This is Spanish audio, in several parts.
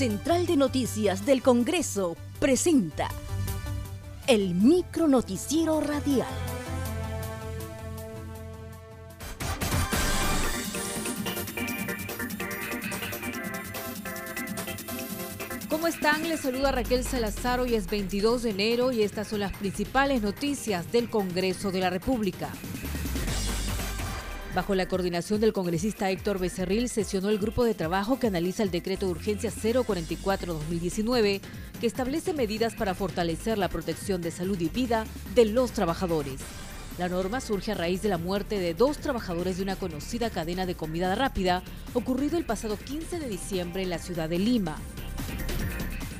Central de Noticias del Congreso presenta el micro noticiero radial. ¿Cómo están? Les saluda Raquel Salazar. Hoy es 22 de enero y estas son las principales noticias del Congreso de la República. Bajo la coordinación del congresista Héctor Becerril, sesionó el grupo de trabajo que analiza el decreto de urgencia 044-2019, que establece medidas para fortalecer la protección de salud y vida de los trabajadores. La norma surge a raíz de la muerte de dos trabajadores de una conocida cadena de comida rápida, ocurrido el pasado 15 de diciembre en la ciudad de Lima.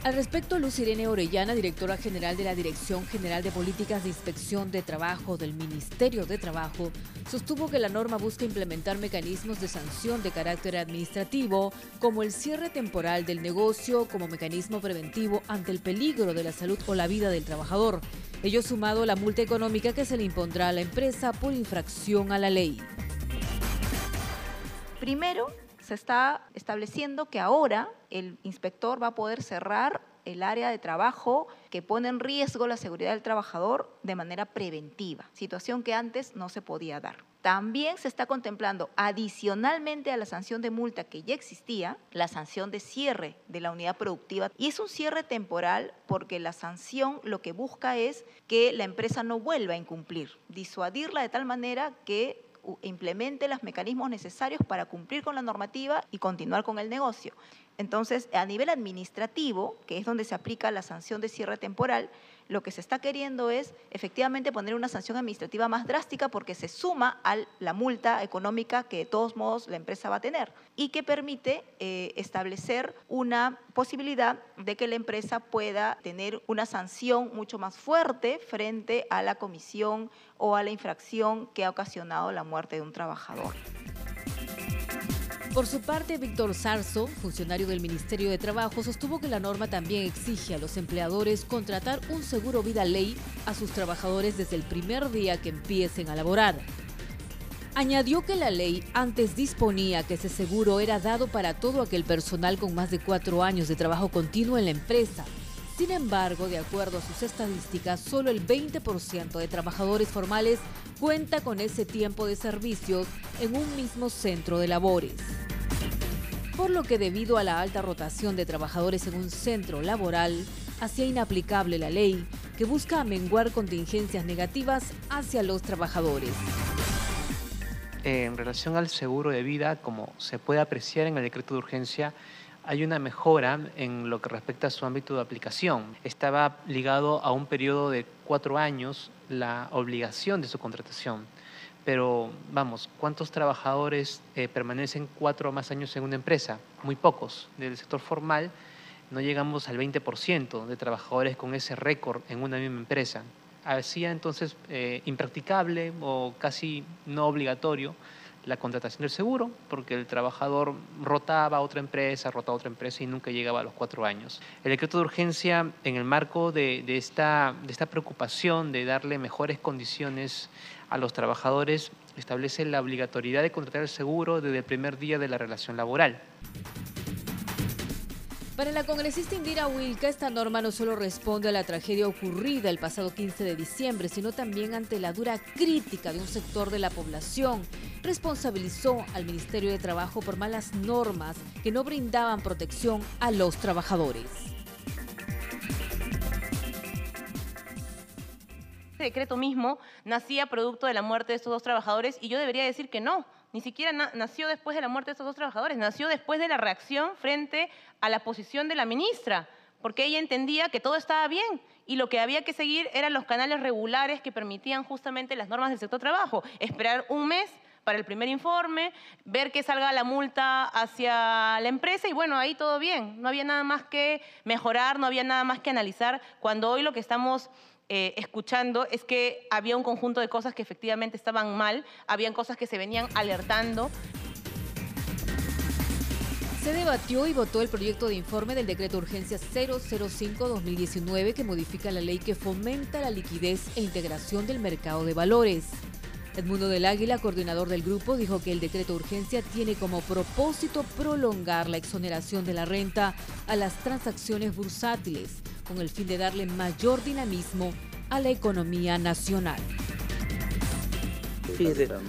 Al respecto, Luz Irene Orellana, directora general de la Dirección General de Políticas de Inspección de Trabajo del Ministerio de Trabajo, sostuvo que la norma busca implementar mecanismos de sanción de carácter administrativo, como el cierre temporal del negocio como mecanismo preventivo ante el peligro de la salud o la vida del trabajador, ello sumado a la multa económica que se le impondrá a la empresa por infracción a la ley. Primero, se está estableciendo que ahora el inspector va a poder cerrar el área de trabajo que pone en riesgo la seguridad del trabajador de manera preventiva, situación que antes no se podía dar. También se está contemplando, adicionalmente a la sanción de multa que ya existía, la sanción de cierre de la unidad productiva. Y es un cierre temporal porque la sanción lo que busca es que la empresa no vuelva a incumplir, disuadirla de tal manera que implemente los mecanismos necesarios para cumplir con la normativa y continuar con el negocio. Entonces, a nivel administrativo, que es donde se aplica la sanción de cierre temporal, lo que se está queriendo es efectivamente poner una sanción administrativa más drástica porque se suma a la multa económica que de todos modos la empresa va a tener y que permite eh, establecer una posibilidad de que la empresa pueda tener una sanción mucho más fuerte frente a la comisión o a la infracción que ha ocasionado la muerte de un trabajador. Por su parte, Víctor Sarzo, funcionario del Ministerio de Trabajo, sostuvo que la norma también exige a los empleadores contratar un seguro vida ley a sus trabajadores desde el primer día que empiecen a laborar. Añadió que la ley antes disponía que ese seguro era dado para todo aquel personal con más de cuatro años de trabajo continuo en la empresa. Sin embargo, de acuerdo a sus estadísticas, solo el 20% de trabajadores formales cuenta con ese tiempo de servicios en un mismo centro de labores por lo que debido a la alta rotación de trabajadores en un centro laboral, hacía inaplicable la ley que busca amenguar contingencias negativas hacia los trabajadores. En relación al seguro de vida, como se puede apreciar en el decreto de urgencia, hay una mejora en lo que respecta a su ámbito de aplicación. Estaba ligado a un periodo de cuatro años la obligación de su contratación pero vamos, ¿cuántos trabajadores eh, permanecen cuatro o más años en una empresa? Muy pocos. Del sector formal no llegamos al 20% de trabajadores con ese récord en una misma empresa. Hacía entonces eh, impracticable o casi no obligatorio la contratación del seguro, porque el trabajador rotaba a otra empresa, rotaba a otra empresa y nunca llegaba a los cuatro años. El decreto de urgencia, en el marco de, esta, de esta preocupación de darle mejores condiciones a los trabajadores, establece la obligatoriedad de contratar el seguro desde el primer día de la relación laboral. Para la congresista Indira Wilka, esta norma no solo responde a la tragedia ocurrida el pasado 15 de diciembre, sino también ante la dura crítica de un sector de la población. Responsabilizó al Ministerio de Trabajo por malas normas que no brindaban protección a los trabajadores. Este decreto mismo nacía producto de la muerte de estos dos trabajadores y yo debería decir que no, ni siquiera nació después de la muerte de estos dos trabajadores, nació después de la reacción frente a la posición de la ministra, porque ella entendía que todo estaba bien y lo que había que seguir eran los canales regulares que permitían justamente las normas del sector trabajo, esperar un mes para el primer informe, ver que salga la multa hacia la empresa y bueno, ahí todo bien, no había nada más que mejorar, no había nada más que analizar, cuando hoy lo que estamos eh, escuchando es que había un conjunto de cosas que efectivamente estaban mal, habían cosas que se venían alertando. Se debatió y votó el proyecto de informe del decreto urgencia 005-2019 que modifica la ley que fomenta la liquidez e integración del mercado de valores. Edmundo del Águila, coordinador del grupo, dijo que el decreto de urgencia tiene como propósito prolongar la exoneración de la renta a las transacciones bursátiles, con el fin de darle mayor dinamismo a la economía nacional.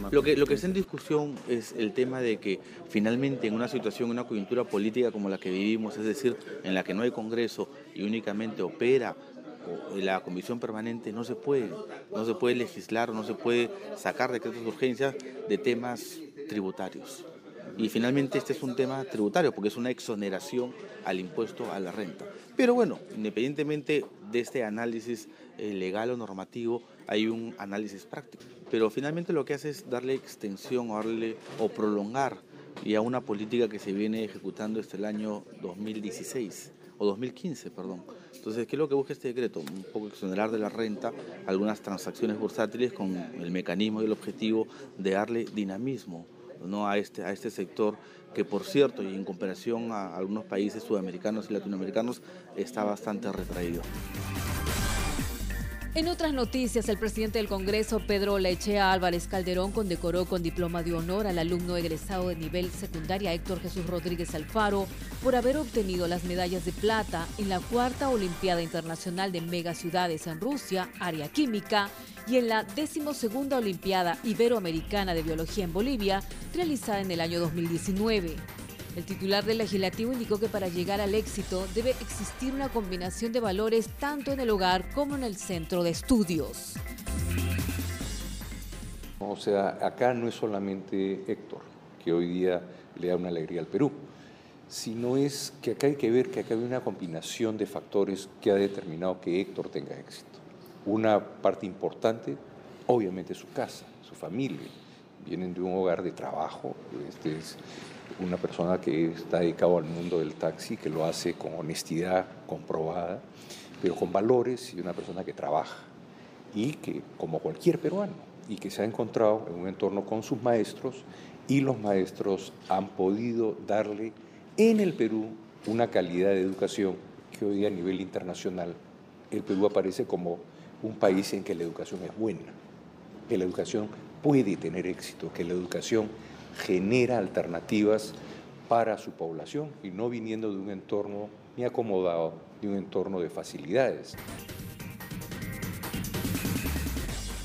Lo que, lo que está en discusión es el tema de que finalmente en una situación, en una coyuntura política como la que vivimos, es decir, en la que no hay Congreso y únicamente opera la comisión permanente no se puede, no se puede legislar, no se puede sacar decretos de urgencia de temas tributarios. Y finalmente este es un tema tributario porque es una exoneración al impuesto a la renta. Pero bueno, independientemente de este análisis eh, legal o normativo, hay un análisis práctico. Pero finalmente lo que hace es darle extensión o, darle, o prolongar ya una política que se viene ejecutando desde el año 2016 o 2015, perdón. Entonces, ¿qué es lo que busca este decreto? Un poco exonerar de la renta algunas transacciones bursátiles con el mecanismo y el objetivo de darle dinamismo ¿no? a, este, a este sector que, por cierto, y en comparación a algunos países sudamericanos y latinoamericanos, está bastante retraído. En otras noticias, el presidente del Congreso, Pedro Lechea Álvarez Calderón, condecoró con diploma de honor al alumno egresado de nivel secundaria Héctor Jesús Rodríguez Alfaro por haber obtenido las medallas de plata en la cuarta Olimpiada Internacional de Megaciudades en Rusia, área química, y en la decimosegunda Olimpiada Iberoamericana de Biología en Bolivia, realizada en el año 2019. El titular del legislativo indicó que para llegar al éxito debe existir una combinación de valores tanto en el hogar como en el centro de estudios. O sea, acá no es solamente Héctor, que hoy día le da una alegría al Perú, sino es que acá hay que ver que acá hay una combinación de factores que ha determinado que Héctor tenga éxito. Una parte importante, obviamente, su casa, su familia. Vienen de un hogar de trabajo, este es una persona que está dedicado al mundo del taxi, que lo hace con honestidad comprobada, pero con valores y una persona que trabaja y que, como cualquier peruano, y que se ha encontrado en un entorno con sus maestros y los maestros han podido darle en el Perú una calidad de educación que hoy a nivel internacional el Perú aparece como un país en que la educación es buena, que la educación puede tener éxito, que la educación genera alternativas para su población y no viniendo de un entorno ni acomodado, de un entorno de facilidades.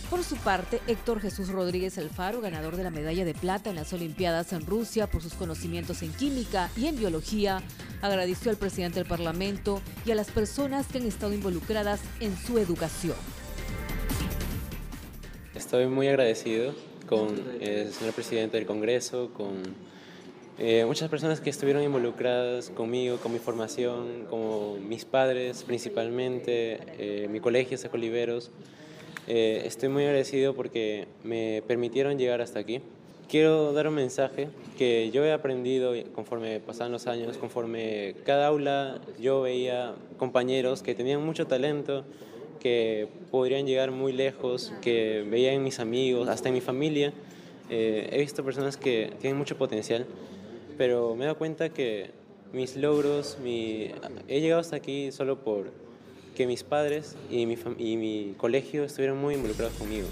Por su parte, Héctor Jesús Rodríguez Alfaro, ganador de la medalla de plata en las Olimpiadas en Rusia por sus conocimientos en química y en biología, agradeció al presidente del Parlamento y a las personas que han estado involucradas en su educación. Estoy muy agradecido con el señor presidente del Congreso, con eh, muchas personas que estuvieron involucradas conmigo, con mi formación, como mis padres principalmente, eh, mi colegio, Sacoliveros. Eh, estoy muy agradecido porque me permitieron llegar hasta aquí. Quiero dar un mensaje que yo he aprendido conforme pasaban los años, conforme cada aula yo veía compañeros que tenían mucho talento, que podrían llegar muy lejos, que veía en mis amigos, hasta en mi familia. Eh, he visto personas que tienen mucho potencial, pero me he dado cuenta que mis logros, he llegado hasta aquí solo por que mis padres y mi, y mi colegio estuvieron muy involucrados conmigo.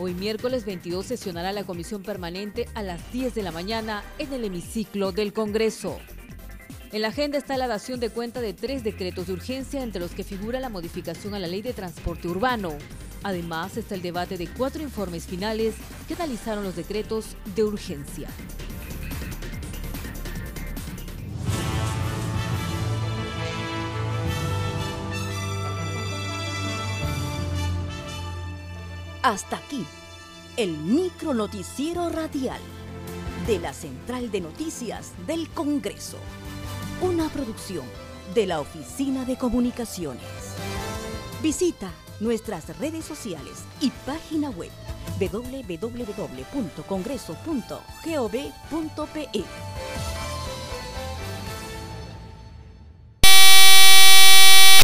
Hoy miércoles 22 sesionará la comisión permanente a las 10 de la mañana en el hemiciclo del Congreso. En la agenda está la dación de cuenta de tres decretos de urgencia, entre los que figura la modificación a la ley de transporte urbano. Además, está el debate de cuatro informes finales que analizaron los decretos de urgencia. Hasta aquí, el micro noticiero radial de la Central de Noticias del Congreso una producción de la Oficina de Comunicaciones. Visita nuestras redes sociales y página web www.congreso.gov.pe.